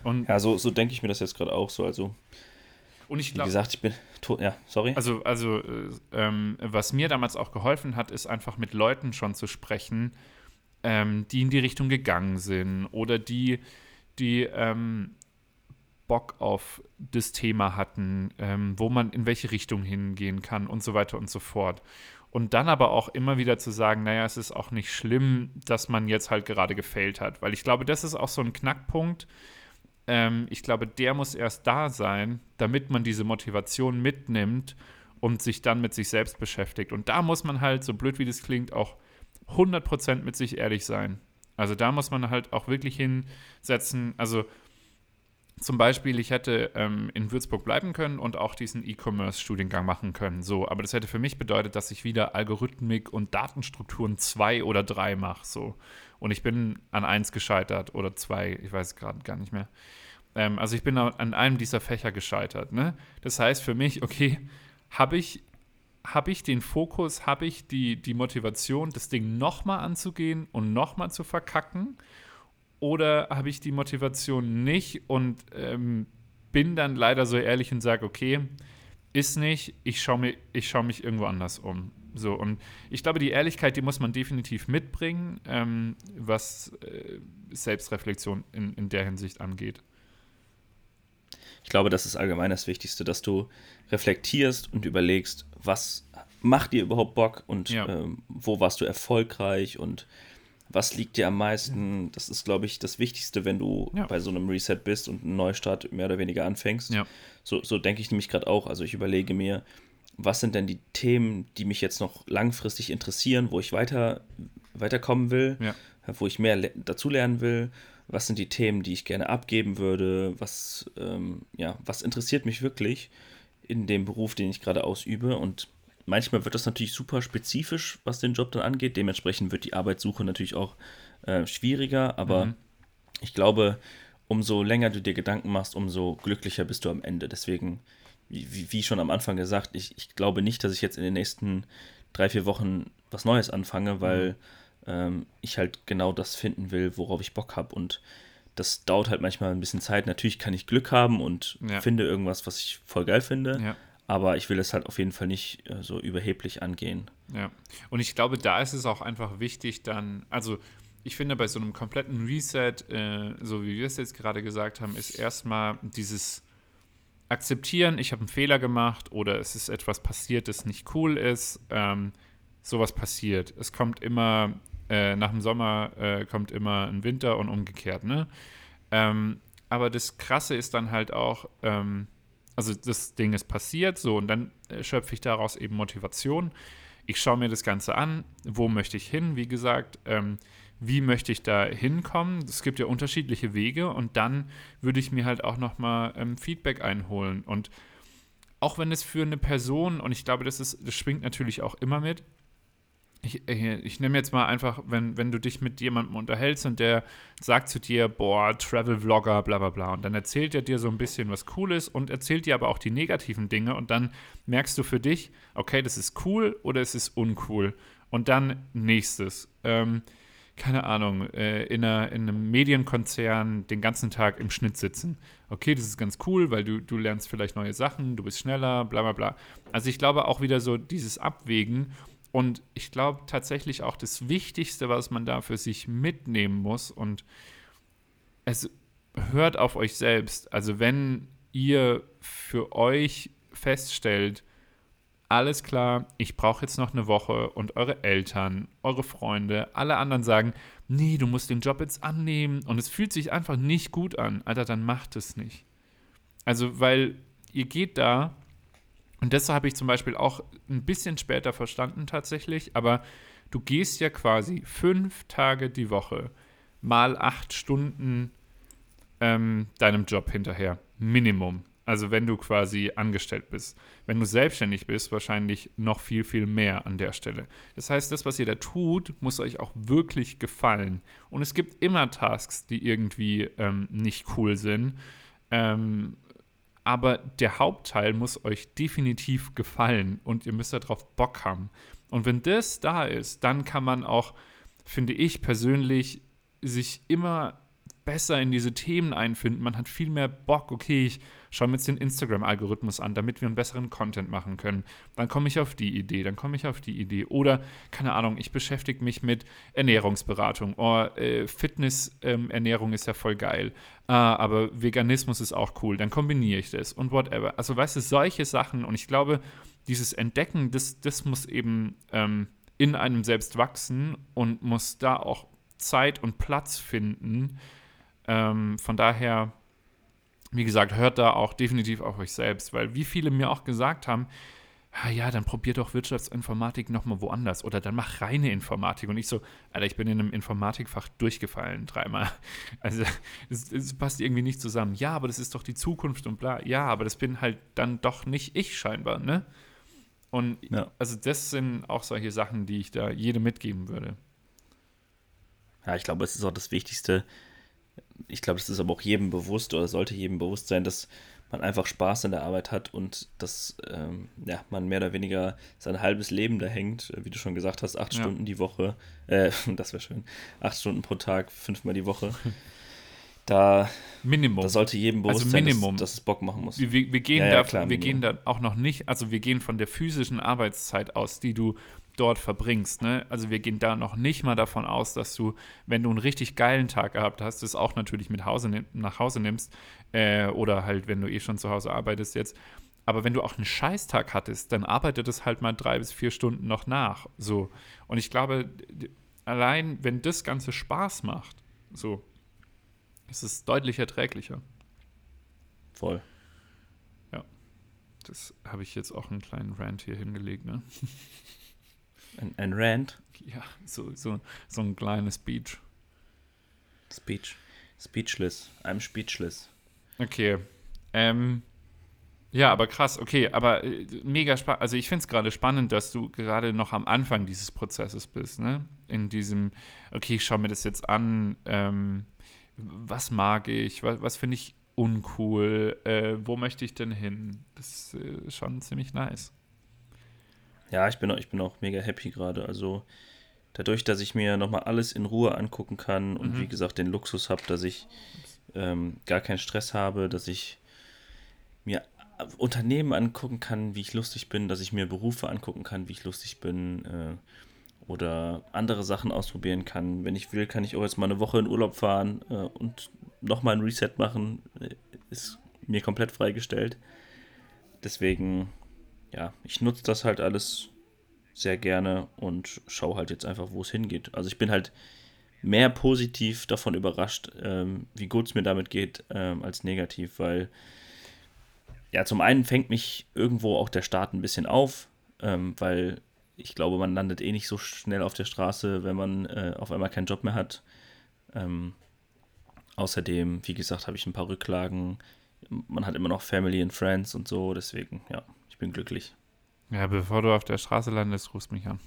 Und ja, so, so denke ich mir das jetzt gerade auch so. Also, und ich glaube. Wie gesagt, ich bin tot. Ja, sorry. Also, also äh, ähm, was mir damals auch geholfen hat, ist einfach mit Leuten schon zu sprechen, ähm, die in die Richtung gegangen sind oder die, die ähm, Bock auf das Thema hatten, ähm, wo man in welche Richtung hingehen kann und so weiter und so fort. Und dann aber auch immer wieder zu sagen, naja, es ist auch nicht schlimm, dass man jetzt halt gerade gefailt hat. Weil ich glaube, das ist auch so ein Knackpunkt, ähm, ich glaube, der muss erst da sein, damit man diese Motivation mitnimmt und sich dann mit sich selbst beschäftigt. Und da muss man halt, so blöd wie das klingt, auch 100% mit sich ehrlich sein. Also da muss man halt auch wirklich hinsetzen. Also zum Beispiel, ich hätte ähm, in Würzburg bleiben können und auch diesen E-Commerce-Studiengang machen können. So, aber das hätte für mich bedeutet, dass ich wieder Algorithmik und Datenstrukturen 2 oder 3 mache. So. Und ich bin an eins gescheitert oder zwei, ich weiß gerade gar nicht mehr. Ähm, also ich bin an einem dieser Fächer gescheitert. Ne? Das heißt für mich, okay, habe ich, hab ich den Fokus, habe ich die, die Motivation, das Ding nochmal anzugehen und nochmal zu verkacken? Oder habe ich die Motivation nicht und ähm, bin dann leider so ehrlich und sage, okay, ist nicht, ich schaue mich, schau mich irgendwo anders um. So, und ich glaube, die Ehrlichkeit, die muss man definitiv mitbringen, ähm, was äh, Selbstreflexion in, in der Hinsicht angeht. Ich glaube, das ist allgemein das Wichtigste, dass du reflektierst und überlegst, was macht dir überhaupt Bock und ja. ähm, wo warst du erfolgreich und was liegt dir am meisten. Das ist, glaube ich, das Wichtigste, wenn du ja. bei so einem Reset bist und einen Neustart mehr oder weniger anfängst. Ja. So, so denke ich nämlich gerade auch. Also ich überlege mir, was sind denn die Themen, die mich jetzt noch langfristig interessieren, wo ich weiter, weiterkommen will, ja. wo ich mehr dazulernen will, was sind die Themen, die ich gerne abgeben würde, was, ähm, ja, was interessiert mich wirklich in dem Beruf, den ich gerade ausübe? Und manchmal wird das natürlich super spezifisch, was den Job dann angeht, dementsprechend wird die Arbeitssuche natürlich auch äh, schwieriger, aber mhm. ich glaube, umso länger du dir Gedanken machst, umso glücklicher bist du am Ende, deswegen wie, wie schon am Anfang gesagt, ich, ich glaube nicht, dass ich jetzt in den nächsten drei, vier Wochen was Neues anfange, weil mhm. Ähm, ich halt genau das finden will, worauf ich Bock habe. Und das dauert halt manchmal ein bisschen Zeit. Natürlich kann ich Glück haben und ja. finde irgendwas, was ich voll geil finde. Ja. Aber ich will es halt auf jeden Fall nicht äh, so überheblich angehen. Ja. Und ich glaube, da ist es auch einfach wichtig, dann, also ich finde, bei so einem kompletten Reset, äh, so wie wir es jetzt gerade gesagt haben, ist erstmal dieses Akzeptieren, ich habe einen Fehler gemacht oder es ist etwas passiert, das nicht cool ist. Ähm, sowas passiert. Es kommt immer, äh, nach dem Sommer äh, kommt immer ein Winter und umgekehrt, ne? Ähm, aber das Krasse ist dann halt auch, ähm, also das Ding ist passiert, so, und dann äh, schöpfe ich daraus eben Motivation. Ich schaue mir das Ganze an, wo möchte ich hin, wie gesagt, ähm, wie möchte ich da hinkommen. Es gibt ja unterschiedliche Wege und dann würde ich mir halt auch nochmal ähm, Feedback einholen. Und auch wenn es für eine Person, und ich glaube, das, ist, das schwingt natürlich auch immer mit, ich, äh, ich nehme jetzt mal einfach, wenn, wenn du dich mit jemandem unterhältst und der sagt zu dir, boah, Travel-Vlogger, bla bla bla, und dann erzählt er dir so ein bisschen was Cooles und erzählt dir aber auch die negativen Dinge und dann merkst du für dich, okay, das ist cool oder es ist uncool. Und dann nächstes. Ähm, keine Ahnung, äh, in, einer, in, einem Medienkonzern den ganzen Tag im Schnitt sitzen. Okay, das ist ganz cool, weil du, du lernst vielleicht neue Sachen, du bist schneller, bla bla bla. Also ich glaube auch wieder so dieses Abwägen und ich glaube tatsächlich auch das Wichtigste, was man da für sich mitnehmen muss und es hört auf euch selbst. Also wenn ihr für euch feststellt, alles klar, ich brauche jetzt noch eine Woche und eure Eltern, eure Freunde, alle anderen sagen, nee, du musst den Job jetzt annehmen und es fühlt sich einfach nicht gut an, Alter, dann macht es nicht. Also, weil ihr geht da und das habe ich zum Beispiel auch ein bisschen später verstanden tatsächlich, aber du gehst ja quasi fünf Tage die Woche mal acht Stunden ähm, deinem Job hinterher. Minimum. Also wenn du quasi angestellt bist. Wenn du selbstständig bist, wahrscheinlich noch viel, viel mehr an der Stelle. Das heißt, das, was ihr da tut, muss euch auch wirklich gefallen. Und es gibt immer Tasks, die irgendwie ähm, nicht cool sind. Ähm, aber der Hauptteil muss euch definitiv gefallen und ihr müsst darauf Bock haben. Und wenn das da ist, dann kann man auch, finde ich persönlich, sich immer besser in diese Themen einfinden. Man hat viel mehr Bock, okay, ich schaue mir jetzt den Instagram-Algorithmus an, damit wir einen besseren Content machen können. Dann komme ich auf die Idee, dann komme ich auf die Idee. Oder, keine Ahnung, ich beschäftige mich mit Ernährungsberatung. Oh, äh, Fitness-Ernährung ähm, ist ja voll geil. Ah, aber Veganismus ist auch cool. Dann kombiniere ich das und whatever. Also, weißt du, solche Sachen. Und ich glaube, dieses Entdecken, das, das muss eben ähm, in einem selbst wachsen und muss da auch Zeit und Platz finden, ähm, von daher, wie gesagt, hört da auch definitiv auf euch selbst, weil wie viele mir auch gesagt haben, ah ja, dann probier doch Wirtschaftsinformatik nochmal woanders oder dann mach reine Informatik. Und ich so, Alter, ich bin in einem Informatikfach durchgefallen dreimal. Also es passt irgendwie nicht zusammen. Ja, aber das ist doch die Zukunft und bla. Ja, aber das bin halt dann doch nicht ich scheinbar, ne? Und ja. also das sind auch solche Sachen, die ich da jedem mitgeben würde. Ja, ich glaube, es ist auch das Wichtigste, ich glaube, es ist aber auch jedem bewusst oder sollte jedem bewusst sein, dass man einfach Spaß in der Arbeit hat und dass ähm, ja, man mehr oder weniger sein halbes Leben da hängt, wie du schon gesagt hast, acht ja. Stunden die Woche, äh, das wäre schön, acht Stunden pro Tag, fünfmal die Woche. Da, Minimum. da sollte jedem also bewusst also Minimum. sein, dass, dass, es Bock machen muss. Wir, wir gehen, ja, ja, da, klar, wir gehen da auch noch nicht, also wir gehen von der physischen Arbeitszeit aus, die du dort verbringst. Ne? Also wir gehen da noch nicht mal davon aus, dass du, wenn du einen richtig geilen Tag gehabt hast, das auch natürlich mit Hause, nach Hause nimmst äh, oder halt, wenn du eh schon zu Hause arbeitest jetzt. Aber wenn du auch einen Scheißtag hattest, dann arbeitet es halt mal drei bis vier Stunden noch nach. So. Und ich glaube, allein wenn das Ganze Spaß macht, so, ist es deutlich erträglicher. Voll. Ja. Das habe ich jetzt auch einen kleinen Rant hier hingelegt, ne? Ein, ein Rant? Ja, so, so, so ein kleines Speech. Speech. Speechless. I'm speechless. Okay. Ähm, ja, aber krass, okay, aber äh, mega spannend. Also ich finde es gerade spannend, dass du gerade noch am Anfang dieses Prozesses bist, ne? In diesem, okay, ich schaue mir das jetzt an, ähm, was mag ich, was, was finde ich uncool, äh, wo möchte ich denn hin? Das ist äh, schon ziemlich nice. Ja, ich bin, auch, ich bin auch mega happy gerade. Also dadurch, dass ich mir nochmal alles in Ruhe angucken kann und mhm. wie gesagt den Luxus habe, dass ich ähm, gar keinen Stress habe, dass ich mir Unternehmen angucken kann, wie ich lustig bin, dass ich mir Berufe angucken kann, wie ich lustig bin. Äh, oder andere Sachen ausprobieren kann. Wenn ich will, kann ich auch jetzt mal eine Woche in Urlaub fahren äh, und nochmal ein Reset machen. Äh, ist mir komplett freigestellt. Deswegen, ja, ich nutze das halt alles sehr gerne und schaue halt jetzt einfach, wo es hingeht. Also ich bin halt mehr positiv davon überrascht, ähm, wie gut es mir damit geht, ähm, als negativ, weil ja, zum einen fängt mich irgendwo auch der Start ein bisschen auf, ähm, weil ich glaube, man landet eh nicht so schnell auf der Straße, wenn man äh, auf einmal keinen Job mehr hat. Ähm, außerdem, wie gesagt, habe ich ein paar Rücklagen. Man hat immer noch Family and Friends und so, deswegen, ja, bin glücklich. Ja, bevor du auf der Straße landest, rufst mich an.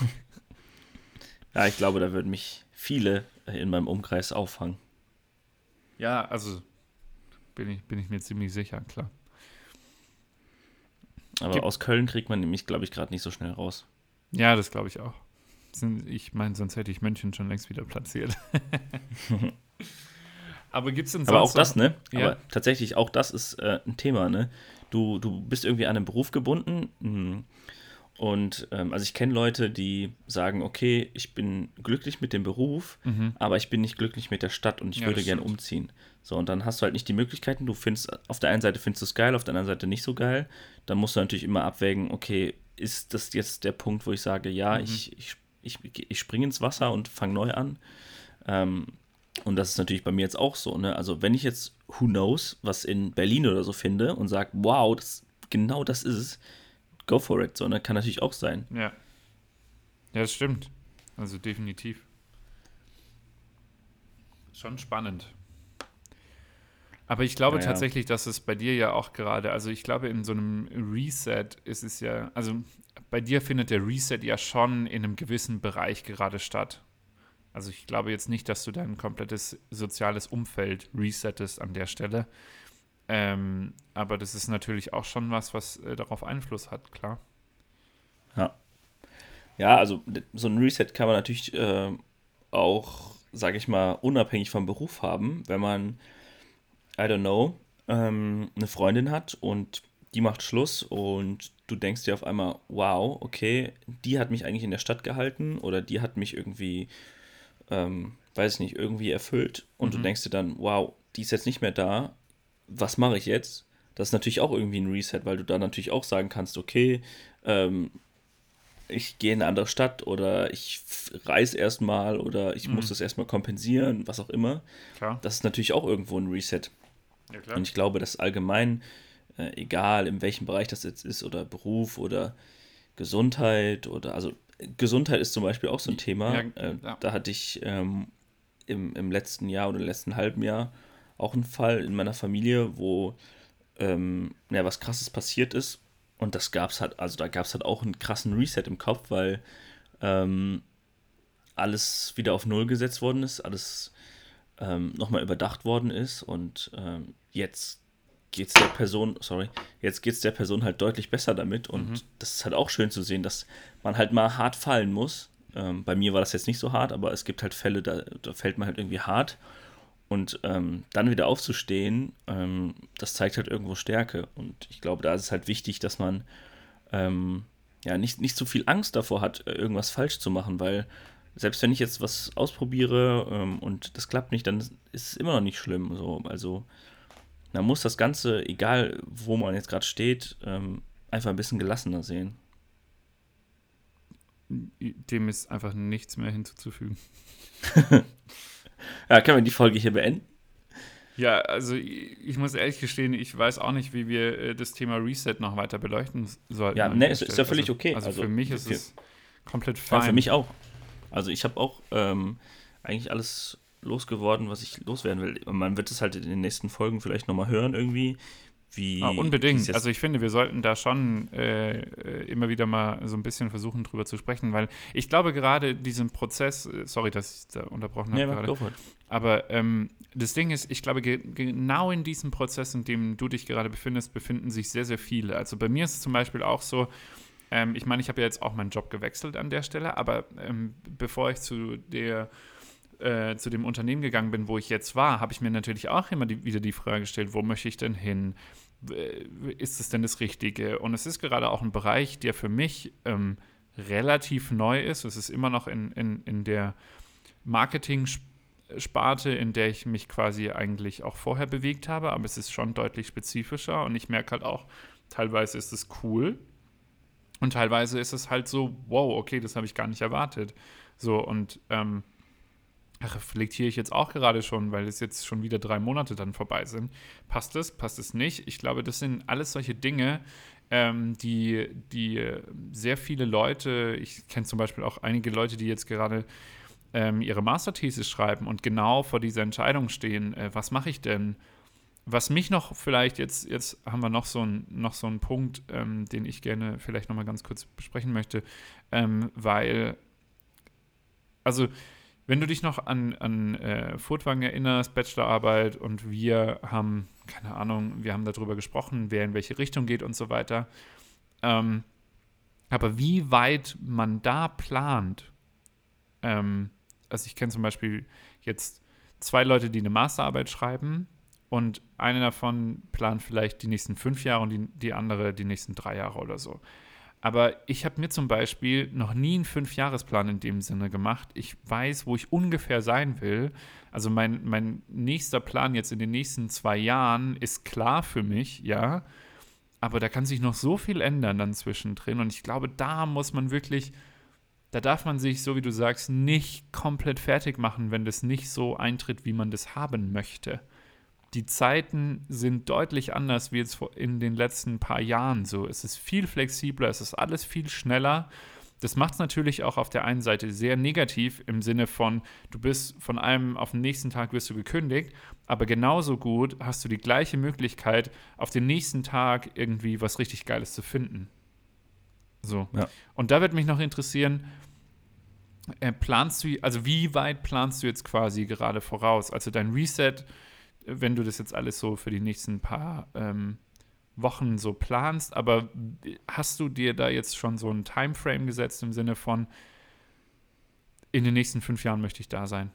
ja, ich glaube, da würden mich viele in meinem Umkreis auffangen. Ja, also bin ich, bin ich mir ziemlich sicher, klar. Aber Gibt aus Köln kriegt man nämlich, glaube ich, gerade nicht so schnell raus. Ja, das glaube ich auch. Ich meine, sonst hätte ich München schon längst wieder platziert. Aber gibt es denn sonst Aber auch das, ne? Ja. Aber tatsächlich, auch das ist äh, ein Thema, ne? Du, du bist irgendwie an einen Beruf gebunden. Hm. Und ähm, also ich kenne Leute, die sagen, okay, ich bin glücklich mit dem Beruf, mhm. aber ich bin nicht glücklich mit der Stadt und ich ja, würde gern umziehen. So, und dann hast du halt nicht die Möglichkeiten, du findest, auf der einen Seite findest du es geil, auf der anderen Seite nicht so geil. Dann musst du natürlich immer abwägen, okay, ist das jetzt der Punkt, wo ich sage, ja, mhm. ich, ich, ich, ich springe ins Wasser und fange neu an. Ähm, und das ist natürlich bei mir jetzt auch so, ne? Also wenn ich jetzt, who knows, was in Berlin oder so finde und sage, wow, das, genau das ist es, go for it. So, ne? Kann natürlich auch sein. Ja. Ja, das stimmt. Also definitiv. Schon spannend. Aber ich glaube ja, ja. tatsächlich, dass es bei dir ja auch gerade, also ich glaube, in so einem Reset ist es ja, also bei dir findet der Reset ja schon in einem gewissen Bereich gerade statt. Also ich glaube jetzt nicht, dass du dein komplettes soziales Umfeld resettest an der Stelle. Ähm, aber das ist natürlich auch schon was, was äh, darauf Einfluss hat, klar. Ja. Ja, also so ein Reset kann man natürlich äh, auch, sage ich mal, unabhängig vom Beruf haben, wenn man, I don't know, ähm, eine Freundin hat und die macht Schluss und du denkst dir auf einmal, wow, okay, die hat mich eigentlich in der Stadt gehalten oder die hat mich irgendwie, ähm, weiß ich nicht, irgendwie erfüllt und mhm. du denkst dir dann, wow, die ist jetzt nicht mehr da, was mache ich jetzt? Das ist natürlich auch irgendwie ein Reset, weil du da natürlich auch sagen kannst, okay, ähm, ich gehe in eine andere Stadt oder ich reise erstmal oder ich mhm. muss das erstmal kompensieren, was auch immer. Klar. Das ist natürlich auch irgendwo ein Reset. Ja, klar. Und ich glaube, dass allgemein, äh, egal in welchem Bereich das jetzt ist, oder Beruf oder Gesundheit oder also Gesundheit ist zum Beispiel auch so ein Thema. Ja, äh, ja. Da hatte ich ähm, im, im letzten Jahr oder letzten halben Jahr auch ein Fall in meiner Familie, wo ähm, ja, was krasses passiert ist. Und das gab es halt, also da gab es halt auch einen krassen Reset im Kopf, weil ähm, alles wieder auf Null gesetzt worden ist, alles ähm, nochmal überdacht worden ist und ähm, jetzt geht es der Person, sorry, jetzt geht es der Person halt deutlich besser damit und mhm. das ist halt auch schön zu sehen, dass man halt mal hart fallen muss. Ähm, bei mir war das jetzt nicht so hart, aber es gibt halt Fälle, da, da fällt man halt irgendwie hart und ähm, dann wieder aufzustehen, ähm, das zeigt halt irgendwo Stärke. Und ich glaube, da ist es halt wichtig, dass man ähm, ja nicht, nicht zu viel Angst davor hat, irgendwas falsch zu machen, weil selbst wenn ich jetzt was ausprobiere ähm, und das klappt nicht, dann ist es immer noch nicht schlimm. So. Also man muss das Ganze, egal wo man jetzt gerade steht, ähm, einfach ein bisschen gelassener sehen. Dem ist einfach nichts mehr hinzuzufügen. Ja, können wir die Folge hier beenden? Ja, also ich, muss ehrlich gestehen, ich weiß auch nicht, wie wir äh, das Thema Reset noch weiter beleuchten sollten. Ja, ne, ist, ist ja völlig also, okay. Also, also, für mich ist es komplett fein. Ja, für mich auch. Also ich habe auch ähm, eigentlich alles losgeworden, was ich loswerden will. Man wird es halt in den nächsten Folgen vielleicht nochmal hören irgendwie, wie. Ah, unbedingt. Also ich finde, wir sollten da schon äh, äh, immer wieder mal so ein bisschen versuchen, drüber zu sprechen, weil ich glaube gerade diesen Prozess, äh, sorry, dass ich da unterbrochen habe. Ja, gerade, aber ähm, das Ding ist, ich glaube, ge genau in diesem Prozess, in dem du dich gerade befindest, befinden sich sehr, sehr viele. Also bei mir ist es zum Beispiel auch so, ähm, ich meine, ich habe ja jetzt auch meinen Job gewechselt an der Stelle, aber ähm, bevor ich zu der äh, zu dem Unternehmen gegangen bin, wo ich jetzt war, habe ich mir natürlich auch immer die, wieder die Frage gestellt, wo möchte ich denn hin? Ist es denn das Richtige? Und es ist gerade auch ein Bereich, der für mich ähm, relativ neu ist. Es ist immer noch in, in, in der Marketing-Sparte, in der ich mich quasi eigentlich auch vorher bewegt habe, aber es ist schon deutlich spezifischer und ich merke halt auch, teilweise ist es cool und teilweise ist es halt so, wow, okay, das habe ich gar nicht erwartet. So und ähm, reflektiere ich jetzt auch gerade schon, weil es jetzt schon wieder drei Monate dann vorbei sind. Passt es, passt es nicht? Ich glaube, das sind alles solche Dinge, ähm, die, die sehr viele Leute, ich kenne zum Beispiel auch einige Leute, die jetzt gerade ähm, ihre Masterthesis schreiben und genau vor dieser Entscheidung stehen, äh, was mache ich denn? Was mich noch vielleicht, jetzt, jetzt haben wir noch so, ein, noch so einen Punkt, ähm, den ich gerne vielleicht nochmal ganz kurz besprechen möchte, ähm, weil, also wenn du dich noch an, an äh, Furtwagen erinnerst, Bachelorarbeit und wir haben, keine Ahnung, wir haben darüber gesprochen, wer in welche Richtung geht und so weiter. Ähm, aber wie weit man da plant, ähm, also ich kenne zum Beispiel jetzt zwei Leute, die eine Masterarbeit schreiben und eine davon plant vielleicht die nächsten fünf Jahre und die, die andere die nächsten drei Jahre oder so. Aber ich habe mir zum Beispiel noch nie einen Fünfjahresplan in dem Sinne gemacht. Ich weiß, wo ich ungefähr sein will. Also mein, mein nächster Plan jetzt in den nächsten zwei Jahren ist klar für mich, ja. Aber da kann sich noch so viel ändern dann zwischendrin. Und ich glaube, da muss man wirklich, da darf man sich, so wie du sagst, nicht komplett fertig machen, wenn das nicht so eintritt, wie man das haben möchte die Zeiten sind deutlich anders wie jetzt in den letzten paar Jahren so. Es ist viel flexibler, es ist alles viel schneller. Das macht es natürlich auch auf der einen Seite sehr negativ im Sinne von, du bist von einem auf den nächsten Tag wirst du gekündigt, aber genauso gut hast du die gleiche Möglichkeit, auf den nächsten Tag irgendwie was richtig Geiles zu finden. So. Ja. Und da wird mich noch interessieren, äh, planst du, also wie weit planst du jetzt quasi gerade voraus? Also dein Reset wenn du das jetzt alles so für die nächsten paar ähm, Wochen so planst, aber hast du dir da jetzt schon so ein Timeframe gesetzt im Sinne von, in den nächsten fünf Jahren möchte ich da sein?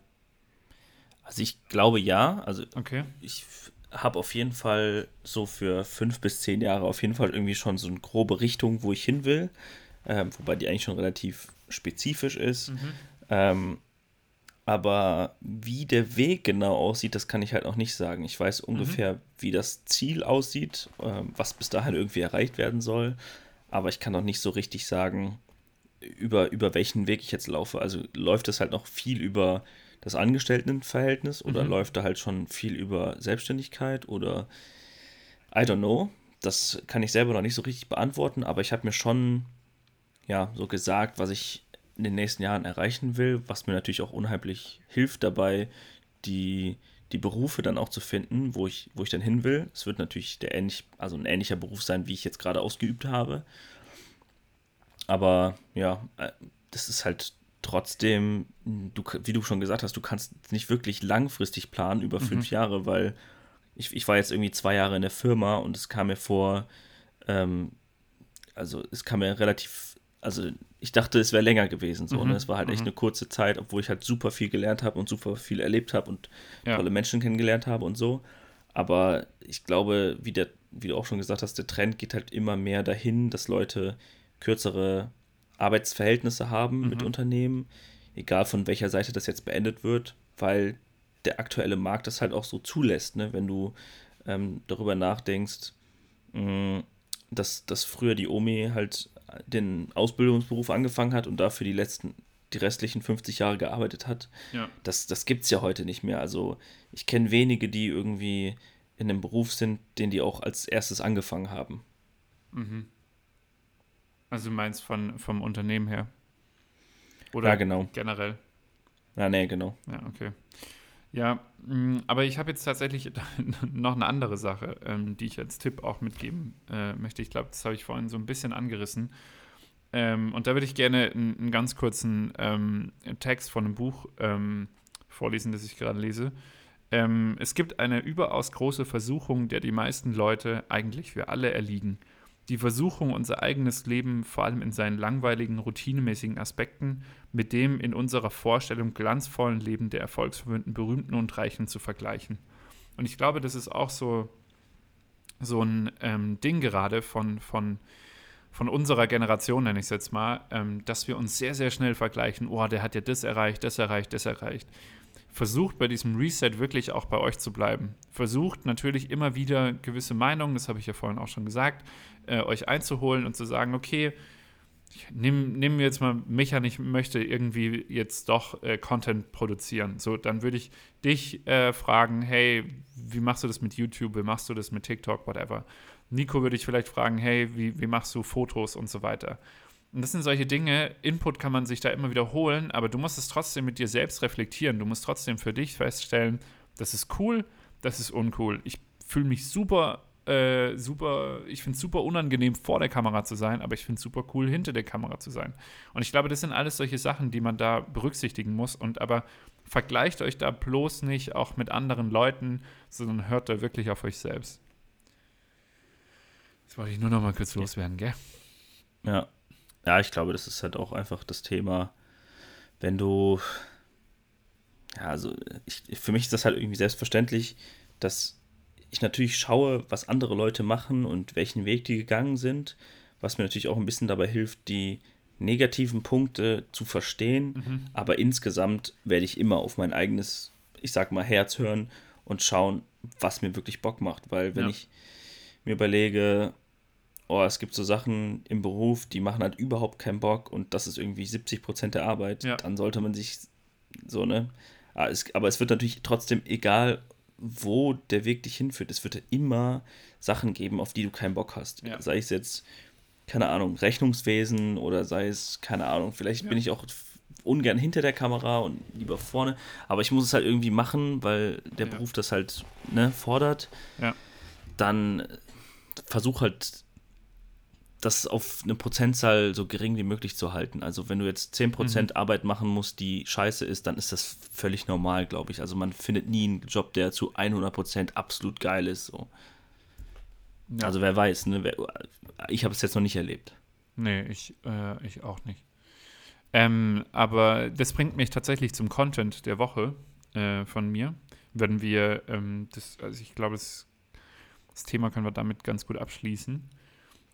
Also ich glaube ja. Also okay. ich habe auf jeden Fall so für fünf bis zehn Jahre auf jeden Fall irgendwie schon so eine grobe Richtung, wo ich hin will. Ähm, wobei die eigentlich schon relativ spezifisch ist. Mhm. Ähm, aber wie der Weg genau aussieht, das kann ich halt noch nicht sagen. Ich weiß mhm. ungefähr, mhm. wie das Ziel aussieht, äh, was bis dahin irgendwie erreicht werden soll. Aber ich kann noch nicht so richtig sagen, über, über welchen Weg ich jetzt laufe. Also läuft es halt noch viel über das Angestelltenverhältnis oder mhm. läuft da halt schon viel über Selbstständigkeit oder I don't know. Das kann ich selber noch nicht so richtig beantworten, aber ich habe mir schon ja so gesagt, was ich in den nächsten Jahren erreichen will, was mir natürlich auch unheimlich hilft dabei, die, die Berufe dann auch zu finden, wo ich, wo ich dann hin will. Es wird natürlich der ähnlich, also ein ähnlicher Beruf sein, wie ich jetzt gerade ausgeübt habe. Aber ja, äh, das ist halt trotzdem, du, wie du schon gesagt hast, du kannst nicht wirklich langfristig planen über fünf mhm. Jahre, weil ich, ich war jetzt irgendwie zwei Jahre in der Firma und es kam mir vor, ähm, also es kam mir relativ also ich dachte, es wäre länger gewesen. So, ne? mhm. ne? Es war halt echt mhm. eine kurze Zeit, obwohl ich halt super viel gelernt habe und super viel erlebt habe und ja. tolle Menschen kennengelernt habe und so. Aber ich glaube, wie, der, wie du auch schon gesagt hast, der Trend geht halt immer mehr dahin, dass Leute kürzere Arbeitsverhältnisse haben mhm. mit Unternehmen, egal von welcher Seite das jetzt beendet wird, weil der aktuelle Markt das halt auch so zulässt. Ne? Wenn du ähm, darüber nachdenkst, mh, mm, dass, dass früher die Omi halt den Ausbildungsberuf angefangen hat und dafür die letzten, die restlichen 50 Jahre gearbeitet hat. Ja. Das, das gibt es ja heute nicht mehr. Also ich kenne wenige, die irgendwie in einem Beruf sind, den die auch als erstes angefangen haben. Mhm. Also du meinst von, vom Unternehmen her? Oder ja, genau. generell? Ja, nee, genau. Ja, okay. Ja, mm, aber ich habe jetzt tatsächlich noch eine andere Sache, ähm, die ich als Tipp auch mitgeben äh, möchte. Ich glaube, das habe ich vorhin so ein bisschen angerissen. Ähm, und da würde ich gerne einen, ganz kurzen ähm, Text von einem Buch vorlesen, das ich gerade lese. Es gibt eine überaus große Versuchung, der die meisten Leute, eigentlich wir alle, erliegen – die Versuchung, unser eigenes Leben vor allem in seinen langweiligen, routinemäßigen Aspekten mit dem in unserer Vorstellung glanzvollen Leben der erfolgsverwöhnten Berühmten und Reichen zu vergleichen. Und ich glaube, das ist auch so, so ein ähm, Ding gerade von, von von unserer Generation, nenne ich es jetzt mal, ähm, dass wir uns sehr, sehr schnell vergleichen, oh, der hat ja das erreicht, das erreicht, das erreicht. Versucht bei diesem Reset wirklich auch bei euch zu bleiben. Versucht natürlich immer wieder gewisse Meinungen, das habe ich ja vorhin auch schon gesagt, äh, euch einzuholen und zu sagen, okay, nimm, nimm jetzt mal mich an, ich möchte irgendwie jetzt doch äh, Content produzieren. So, dann würde ich dich äh, fragen, hey, wie machst du das mit YouTube, wie machst du das mit TikTok, whatever. Nico würde ich vielleicht fragen, hey, wie, wie machst du Fotos und so weiter. Und das sind solche Dinge, Input kann man sich da immer wiederholen, aber du musst es trotzdem mit dir selbst reflektieren. Du musst trotzdem für dich feststellen, das ist cool, das ist uncool. Ich fühle mich super äh, super, ich finde es super unangenehm, vor der Kamera zu sein, aber ich finde es super cool, hinter der Kamera zu sein. Und ich glaube, das sind alles solche Sachen, die man da berücksichtigen muss. Und aber vergleicht euch da bloß nicht auch mit anderen Leuten, sondern hört da wirklich auf euch selbst. Das wollte ich nur noch mal kurz loswerden, gell? Ja. Ja, ich glaube, das ist halt auch einfach das Thema, wenn du. Ja, also ich, für mich ist das halt irgendwie selbstverständlich, dass ich natürlich schaue, was andere Leute machen und welchen Weg die gegangen sind, was mir natürlich auch ein bisschen dabei hilft, die negativen Punkte zu verstehen. Mhm. Aber insgesamt werde ich immer auf mein eigenes, ich sag mal, Herz hören und schauen, was mir wirklich Bock macht. Weil wenn ja. ich mir überlege, oh, es gibt so Sachen im Beruf, die machen halt überhaupt keinen Bock und das ist irgendwie 70 Prozent der Arbeit, ja. dann sollte man sich so, ne? Ah, aber es wird natürlich trotzdem, egal wo der Weg dich hinführt. Es wird immer Sachen geben, auf die du keinen Bock hast. Ja. Sei es jetzt, keine Ahnung, Rechnungswesen oder sei es, keine Ahnung, vielleicht bin ich auch ungern hinter der Kamera und lieber vorne, aber ich muss es halt irgendwie machen, weil der. Beruf das halt ne, fordert. Dann versuch halt das auf eine Prozentzahl so gering wie möglich zu halten. Also wenn du jetzt 10% mhm. Arbeit machen musst, die scheiße ist, dann ist das völlig normal, glaube ich. Also man findet nie einen Job, der zu 100% absolut geil ist. So. Ja. Also wer weiß, ne? ich habe es jetzt noch nicht erlebt. Nee, ich, äh, ich auch nicht. Ähm, aber das bringt mich tatsächlich zum Content der Woche äh, von mir. Wenn wir, ähm, das, also ich glaube, das, das Thema können wir damit ganz gut abschließen.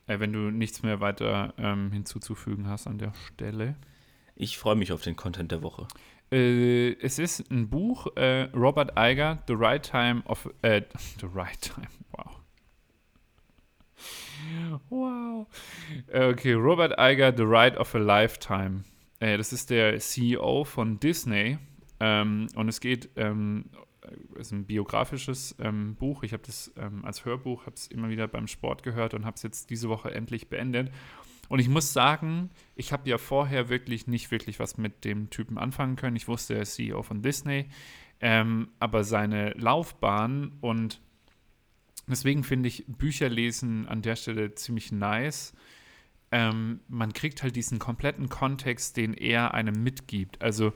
Äh, wenn du nichts mehr weiter ähm, hinzuzufügen hast an der Stelle. Ich freue mich auf den Content der Woche. Äh, es ist ein Buch, äh, Robert Eiger, The Right Time of, äh, The Right Time, wow. Wow. Okay, Robert Eiger, The Right of a Lifetime. Äh, das ist der CEO von Disney. Ähm, und es geht ähm, ist ein biografisches ähm, Buch. Ich habe das ähm, als Hörbuch, habe es immer wieder beim Sport gehört und habe es jetzt diese Woche endlich beendet. Und ich muss sagen, ich habe ja vorher wirklich nicht wirklich was mit dem Typen anfangen können. Ich wusste, er ist CEO von Disney, ähm, aber seine Laufbahn und deswegen finde ich Bücher lesen an der Stelle ziemlich nice. Ähm, man kriegt halt diesen kompletten Kontext, den er einem mitgibt. Also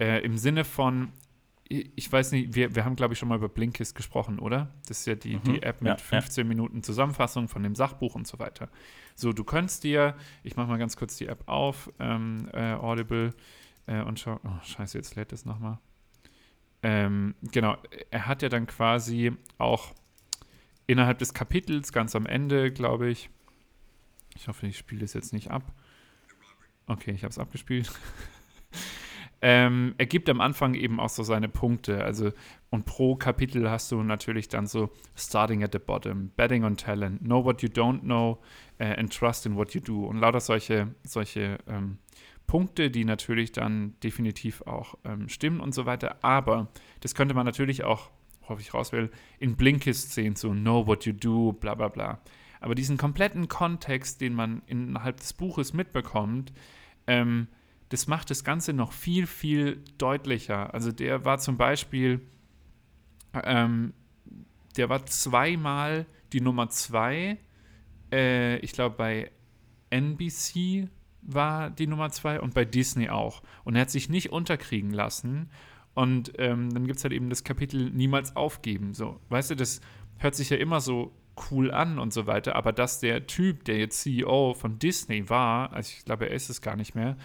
äh, im Sinne von, ich weiß nicht, wir, wir haben, glaube ich, schon mal über Blinkist gesprochen, oder? Das ist ja die, mhm. die App mit ja, 15 ja. Minuten Zusammenfassung von dem Sachbuch und so weiter. So, du könntest dir, ich mache mal ganz kurz die App auf, ähm, äh, Audible, äh, und schau, oh, scheiße, jetzt lädt es nochmal. Ähm, genau, er hat ja dann quasi auch innerhalb des Kapitels, ganz am Ende, glaube ich, ich hoffe, ich spiele das jetzt nicht ab. Okay, ich habe es abgespielt. Ähm, er gibt am Anfang eben auch so seine Punkte. Also, und pro Kapitel hast du natürlich dann so Starting at the bottom, Betting on Talent, Know what you don't know uh, and Trust in what you do. Und lauter solche, solche ähm, Punkte, die natürlich dann definitiv auch ähm, stimmen und so weiter. Aber das könnte man natürlich auch, hoffe ich raus will, in Blinkist sehen, so Know what you do, bla bla bla. Aber diesen kompletten Kontext, den man innerhalb des Buches mitbekommt, ähm, das macht das Ganze noch viel, viel deutlicher. Also der war zum Beispiel, ähm, der war zweimal die Nummer zwei. Äh, ich glaube, bei NBC war die Nummer zwei und bei Disney auch. Und er hat sich nicht unterkriegen lassen. Und ähm, dann gibt es halt eben das Kapitel Niemals aufgeben. So, weißt du, das hört sich ja immer so cool an und so weiter, aber dass der Typ, der jetzt CEO von Disney war, also ich glaube, er ist es gar nicht mehr,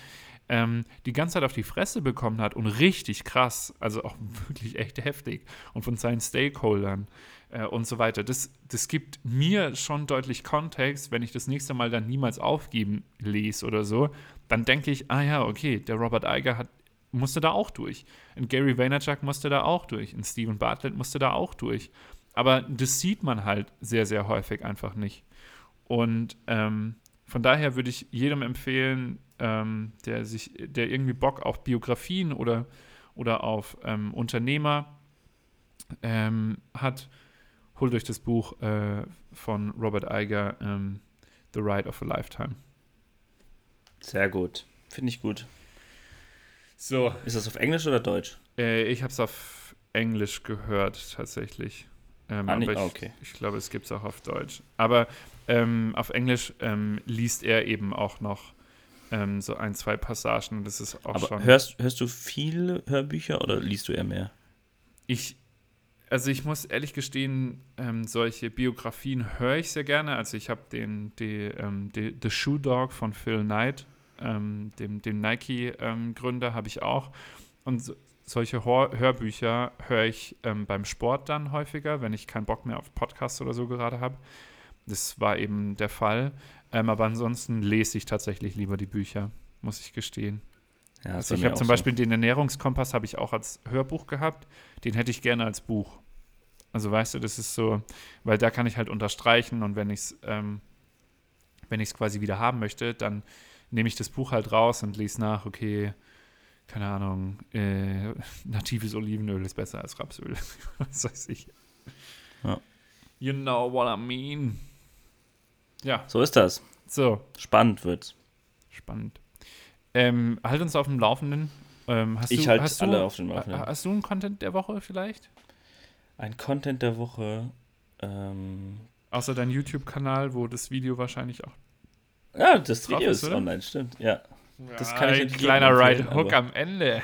ähm, die ganze Zeit auf die Fresse bekommen hat und richtig krass, also auch wirklich echt heftig und von seinen Stakeholdern äh, und so weiter. Das, das gibt mir schon deutlich Kontext, wenn ich das nächste Mal dann niemals aufgeben lese oder so, dann denke ich, ah ja, okay, der Robert Iger hat, musste da auch durch. Und Gary Vaynerchuk musste da auch durch. Und Steven Bartlett musste da auch durch. Aber das sieht man halt sehr, sehr häufig einfach nicht. Und ähm, von daher würde ich jedem empfehlen, ähm, der sich, der irgendwie Bock auf Biografien oder, oder auf ähm, Unternehmer ähm, hat, holt euch das Buch äh, von Robert Iger, ähm, The Ride of a Lifetime. Sehr gut. Finde ich gut. So. Ist das auf Englisch oder Deutsch? Äh, ich habe es auf Englisch gehört, tatsächlich. Ähm, ah, aber ich, okay. ich glaube, es gibt es auch auf Deutsch. Aber ähm, auf Englisch ähm, liest er eben auch noch ähm, so ein, zwei Passagen. Das ist auch aber schon. Hörst, hörst du viele Hörbücher oder liest du eher mehr? Ich, also ich muss ehrlich gestehen, ähm, solche Biografien höre ich sehr gerne. Also ich habe den, die, ähm, die, The Shoe Dog von Phil Knight, dem, dem Nike-Gründer, habe ich auch. Und so, solche Hör Hörbücher höre ich ähm, beim Sport dann häufiger, wenn ich keinen Bock mehr auf Podcasts oder so gerade habe. Das war eben der Fall. Ähm, aber ansonsten lese ich tatsächlich lieber die Bücher, muss ich gestehen. Ja, Also ich habe zum so. Beispiel den Ernährungskompass habe ich auch als Hörbuch gehabt. Den hätte ich gerne als Buch. Also weißt du, das ist so, weil da kann ich halt unterstreichen und wenn ich es ähm, wenn ich es quasi wieder haben möchte, dann nehme ich das Buch halt raus und lese nach, okay, keine Ahnung, äh, natives Olivenöl ist besser als Rapsöl. Was weiß ich. Ja. You know what I mean. Ja, So ist das. so, Spannend wird's. spannend. Ähm, halt uns auf dem Laufenden. Ähm, hast Ich du, halte alle du, auf dem Laufenden. Hast du einen Content der Woche vielleicht? Ein Content der Woche. Ähm, Außer dein YouTube-Kanal, wo das Video wahrscheinlich auch. ja, das Video ist, ist online, stimmt. Ja. Das kann ich Ein kleiner Ride Hook am Ende.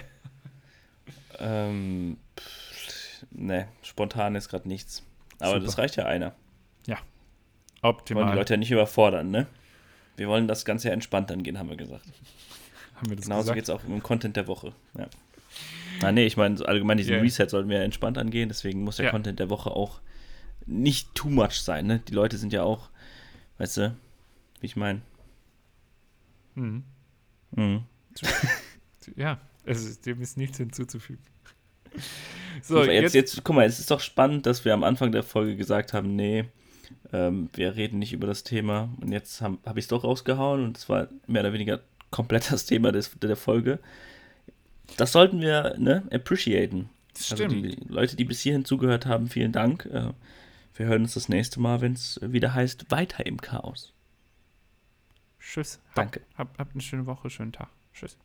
Ähm, pff, ne, spontan ist gerade nichts. Aber Super. das reicht ja einer. Wir wollen die Optimal. Leute ja nicht überfordern, ne? Wir wollen das Ganze ja entspannt angehen, haben wir gesagt. Haben wir das Genauso geht es auch im Content der Woche. Ja. Ah, nee, ich meine, allgemein diesen Yeah. Reset sollten wir ja entspannt angehen, deswegen muss der Ja. Content der Woche auch nicht too much sein, ne? Die Leute sind ja auch, weißt du, wie ich meine. Mhm. Mhm. Ja, ist, dem ist nichts hinzuzufügen. So, So, jetzt, jetzt, guck mal, es ist doch spannend, dass wir am Anfang der Folge gesagt haben, nee, ähm, wir reden nicht über das Thema. Und jetzt habe hab ich es doch rausgehauen und es war mehr oder weniger komplett das Thema des, der Folge. Das sollten wir ne, appreciaten. das Also stimmt. die Leute, die bis hierhin zugehört haben, vielen Dank. Äh, Wir hören uns das nächste Mal, wenn es wieder heißt, weiter im Chaos. Tschüss. Danke. Hab, habt eine schöne Woche, schönen Tag. Tschüss.